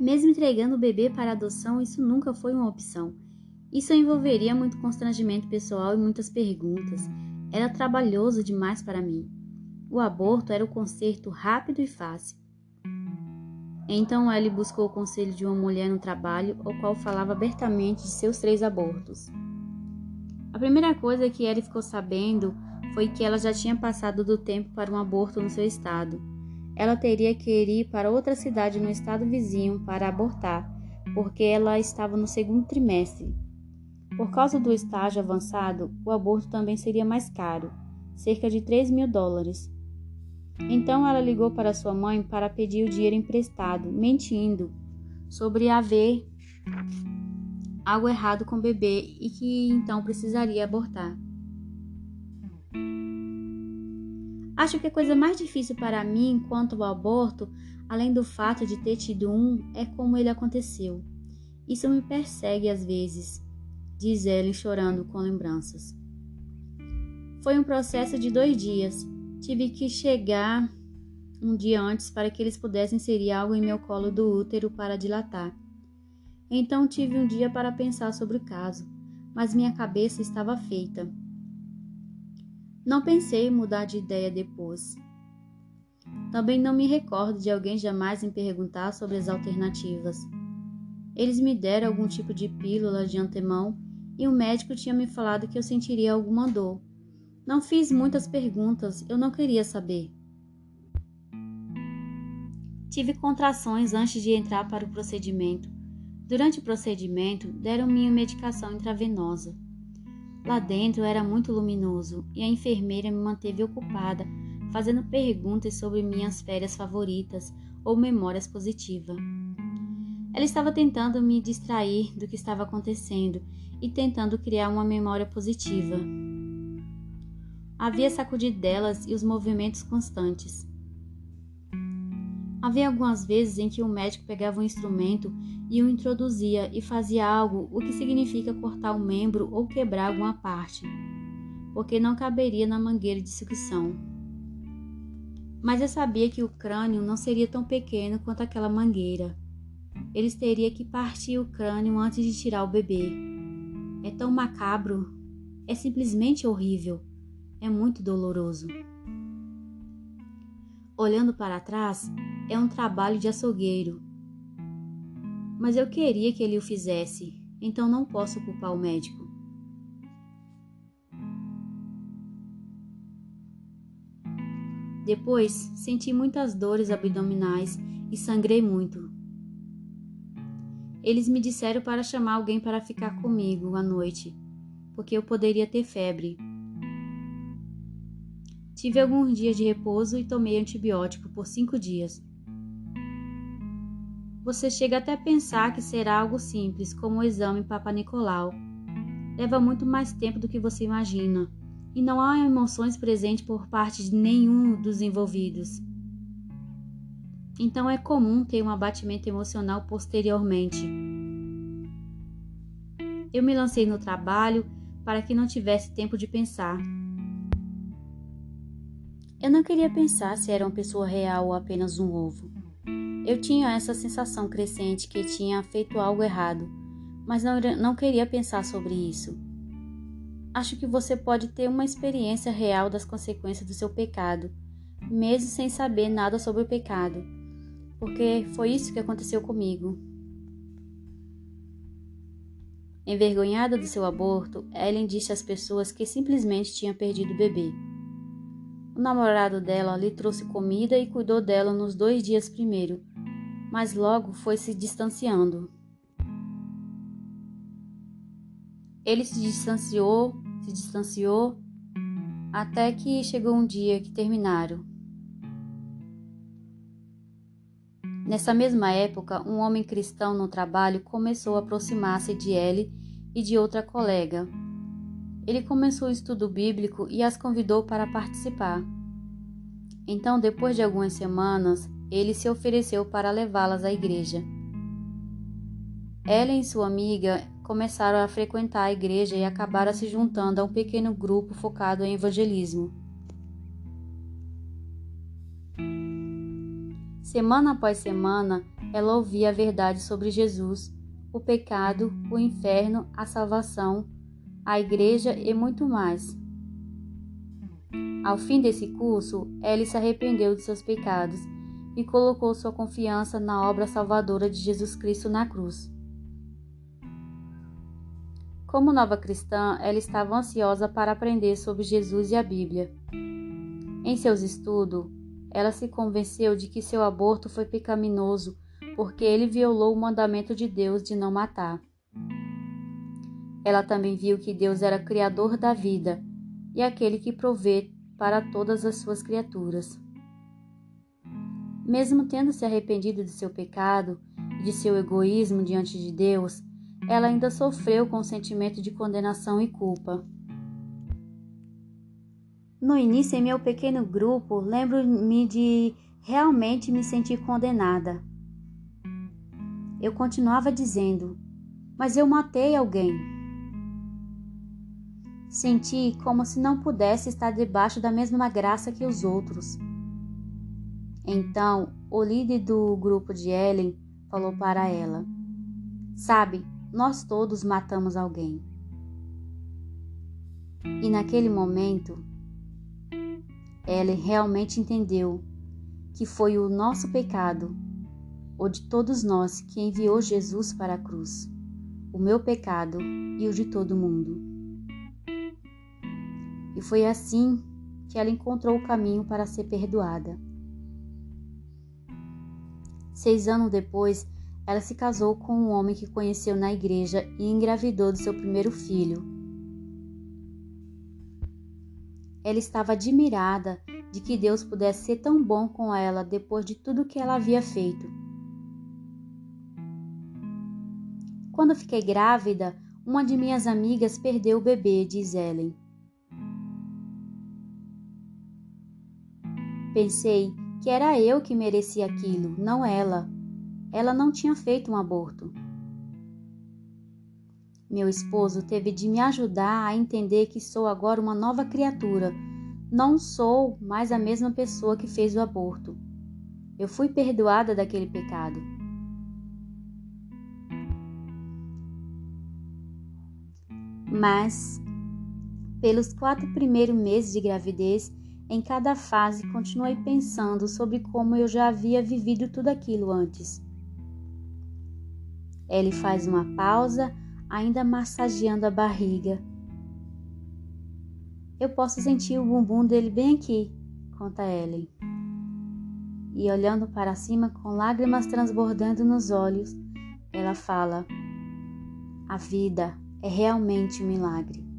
Mesmo entregando o bebê para adoção, isso nunca foi uma opção. Isso envolveria muito constrangimento pessoal e muitas perguntas. Era trabalhoso demais para mim. O aborto era o conserto rápido e fácil. Então Ellie buscou o conselho de uma mulher no trabalho, o qual falava abertamente de seus três abortos. A primeira coisa que Ellie ficou sabendo foi que ela já tinha passado do tempo para um aborto no seu estado. Ela teria que ir para outra cidade no estado vizinho para abortar, porque ela estava no segundo trimestre. Por causa do estágio avançado, o aborto também seria mais caro, cerca de 3 mil dólares. Então ela ligou para sua mãe para pedir o dinheiro emprestado, mentindo sobre haver algo errado com o bebê e que então precisaria abortar. Acho que a coisa mais difícil para mim quanto ao aborto, além do fato de ter tido um, é como ele aconteceu. Isso me persegue às vezes, diz Ellen chorando com lembranças. Foi um processo de dois dias, Tive que chegar um dia antes para que eles pudessem inserir algo em meu colo do útero para dilatar. Então tive um dia para pensar sobre o caso, mas minha cabeça estava feita. Não pensei em mudar de ideia depois. Também não me recordo de alguém jamais me perguntar sobre as alternativas. Eles me deram algum tipo de pílula de antemão e o médico tinha me falado que eu sentiria alguma dor não fiz muitas perguntas, eu não queria saber. Tive contrações antes de entrar para o procedimento. Durante o procedimento, deram minha medicação intravenosa. Lá dentro era muito luminoso e a enfermeira me manteve ocupada, fazendo perguntas sobre minhas férias favoritas ou memórias positivas. Ela estava tentando me distrair do que estava acontecendo e tentando criar uma memória positiva. Havia sacudidelas e os movimentos constantes. Havia algumas vezes em que o médico pegava um instrumento e o introduzia e fazia algo, o que significa cortar um membro ou quebrar alguma parte, porque não caberia na mangueira de sucção. Mas eu sabia que o crânio não seria tão pequeno quanto aquela mangueira. Eles teriam que partir o crânio antes de tirar o bebê. É tão macabro. É simplesmente horrível é muito doloroso. Olhando para trás, é um trabalho de açougueiro. Mas eu queria que ele o fizesse, então não posso culpar o médico. Depois, senti muitas dores abdominais e sangrei muito. Eles me disseram para chamar alguém para ficar comigo à noite, porque eu poderia ter febre. Tive alguns dias de repouso e tomei antibiótico por cinco dias. Você chega até a pensar que será algo simples, como o exame Papa Nicolau. Leva muito mais tempo do que você imagina, e não há emoções presentes por parte de nenhum dos envolvidos. Então é comum ter um abatimento emocional posteriormente. Eu me lancei no trabalho para que não tivesse tempo de pensar. Eu não queria pensar se era uma pessoa real ou apenas um ovo. Eu tinha essa sensação crescente que tinha feito algo errado, mas não, não queria pensar sobre isso. Acho que você pode ter uma experiência real das consequências do seu pecado, mesmo sem saber nada sobre o pecado, porque foi isso que aconteceu comigo. Envergonhada do seu aborto, Ellen disse às pessoas que simplesmente tinha perdido o bebê. O namorado dela lhe trouxe comida e cuidou dela nos dois dias primeiro, mas logo foi se distanciando. Ele se distanciou, se distanciou, até que chegou um dia que terminaram. Nessa mesma época, um homem cristão no trabalho começou a aproximar-se de Ellie e de outra colega, ele começou o estudo bíblico e as convidou para participar. Então, depois de algumas semanas, ele se ofereceu para levá-las à igreja. Ela e sua amiga começaram a frequentar a igreja e acabaram se juntando a um pequeno grupo focado em evangelismo. Semana após semana, ela ouvia a verdade sobre Jesus, o pecado, o inferno, a salvação, a igreja e muito mais. Ao fim desse curso, Ellie se arrependeu de seus pecados e colocou sua confiança na obra salvadora de Jesus Cristo na cruz. Como nova cristã, ela estava ansiosa para aprender sobre Jesus e a Bíblia. Em seus estudos, ela se convenceu de que seu aborto foi pecaminoso porque ele violou o mandamento de Deus de não matar. Ela também viu que Deus era criador da vida e aquele que provê para todas as suas criaturas. Mesmo tendo se arrependido de seu pecado e de seu egoísmo diante de Deus, ela ainda sofreu com o sentimento de condenação e culpa. No início, em meu pequeno grupo, lembro-me de realmente me sentir condenada. Eu continuava dizendo: Mas eu matei alguém. Senti como se não pudesse estar debaixo da mesma graça que os outros. Então, o líder do grupo de Ellen falou para ela: Sabe, nós todos matamos alguém. E naquele momento, Ellen realmente entendeu que foi o nosso pecado ou de todos nós que enviou Jesus para a cruz, o meu pecado e o de todo mundo. E foi assim que ela encontrou o caminho para ser perdoada. Seis anos depois, ela se casou com um homem que conheceu na igreja e engravidou de seu primeiro filho. Ela estava admirada de que Deus pudesse ser tão bom com ela depois de tudo que ela havia feito. Quando fiquei grávida, uma de minhas amigas perdeu o bebê, diz Ellen. Pensei que era eu que merecia aquilo, não ela. Ela não tinha feito um aborto. Meu esposo teve de me ajudar a entender que sou agora uma nova criatura. Não sou mais a mesma pessoa que fez o aborto. Eu fui perdoada daquele pecado. Mas, pelos quatro primeiros meses de gravidez, em cada fase continuei pensando sobre como eu já havia vivido tudo aquilo antes. Ele faz uma pausa, ainda massageando a barriga. Eu posso sentir o bumbum dele bem aqui, conta Ellen. E olhando para cima com lágrimas transbordando nos olhos, ela fala: A vida é realmente um milagre.